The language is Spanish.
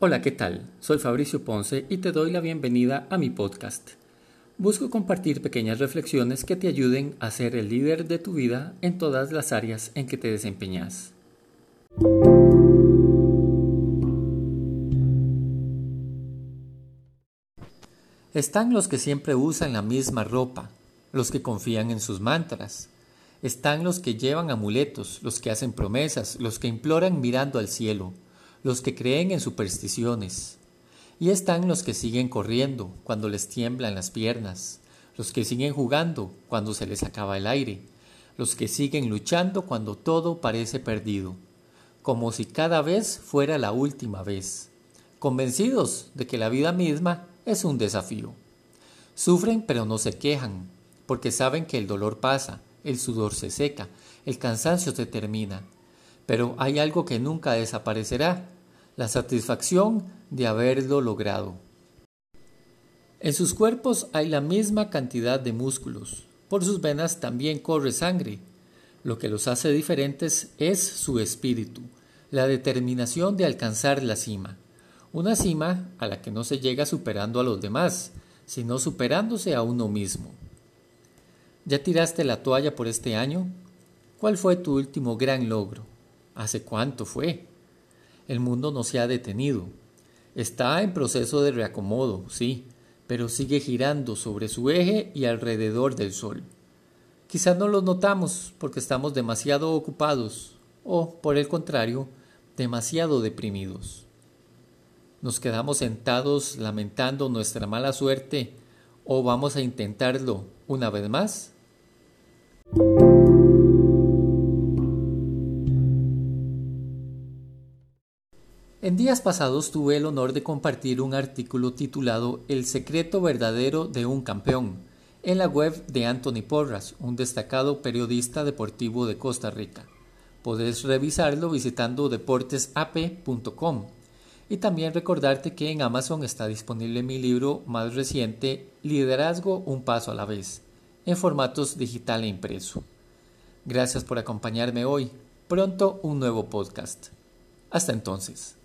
Hola, ¿qué tal? Soy Fabricio Ponce y te doy la bienvenida a mi podcast. Busco compartir pequeñas reflexiones que te ayuden a ser el líder de tu vida en todas las áreas en que te desempeñas. Están los que siempre usan la misma ropa, los que confían en sus mantras. Están los que llevan amuletos, los que hacen promesas, los que imploran mirando al cielo, los que creen en supersticiones. Y están los que siguen corriendo cuando les tiemblan las piernas, los que siguen jugando cuando se les acaba el aire, los que siguen luchando cuando todo parece perdido, como si cada vez fuera la última vez, convencidos de que la vida misma es un desafío. Sufren pero no se quejan, porque saben que el dolor pasa, el sudor se seca, el cansancio se termina. Pero hay algo que nunca desaparecerá, la satisfacción de haberlo logrado. En sus cuerpos hay la misma cantidad de músculos, por sus venas también corre sangre. Lo que los hace diferentes es su espíritu, la determinación de alcanzar la cima. Una cima a la que no se llega superando a los demás, sino superándose a uno mismo. ¿Ya tiraste la toalla por este año? ¿Cuál fue tu último gran logro? ¿Hace cuánto fue? El mundo no se ha detenido. Está en proceso de reacomodo, sí, pero sigue girando sobre su eje y alrededor del Sol. Quizás no lo notamos porque estamos demasiado ocupados o, por el contrario, demasiado deprimidos. ¿Nos quedamos sentados lamentando nuestra mala suerte o vamos a intentarlo una vez más? En días pasados tuve el honor de compartir un artículo titulado El secreto verdadero de un campeón en la web de Anthony Porras, un destacado periodista deportivo de Costa Rica. Podés revisarlo visitando deportesap.com. Y también recordarte que en Amazon está disponible mi libro más reciente, Liderazgo un paso a la vez, en formatos digital e impreso. Gracias por acompañarme hoy. Pronto un nuevo podcast. Hasta entonces.